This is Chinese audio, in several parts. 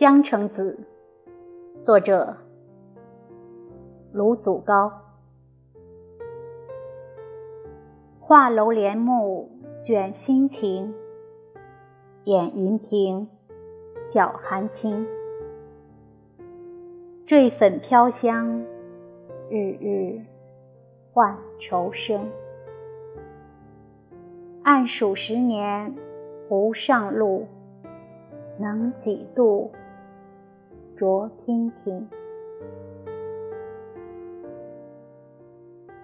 江城子》，作者卢祖高。画楼帘幕，卷心情；掩云屏，晓寒清。坠粉飘香，日日换愁生。暗数十年，无上路，能几度？酌娉婷。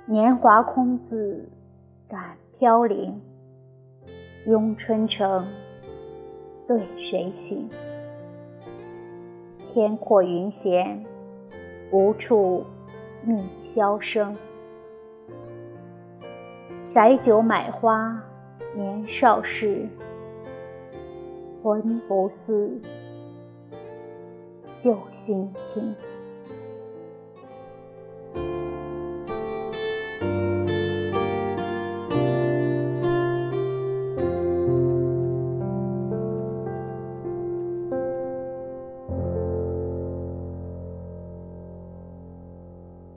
年华空自感飘零，拥春城，对谁行？天阔云闲，无处觅箫声。载酒买花，年少时，魂不似用心情。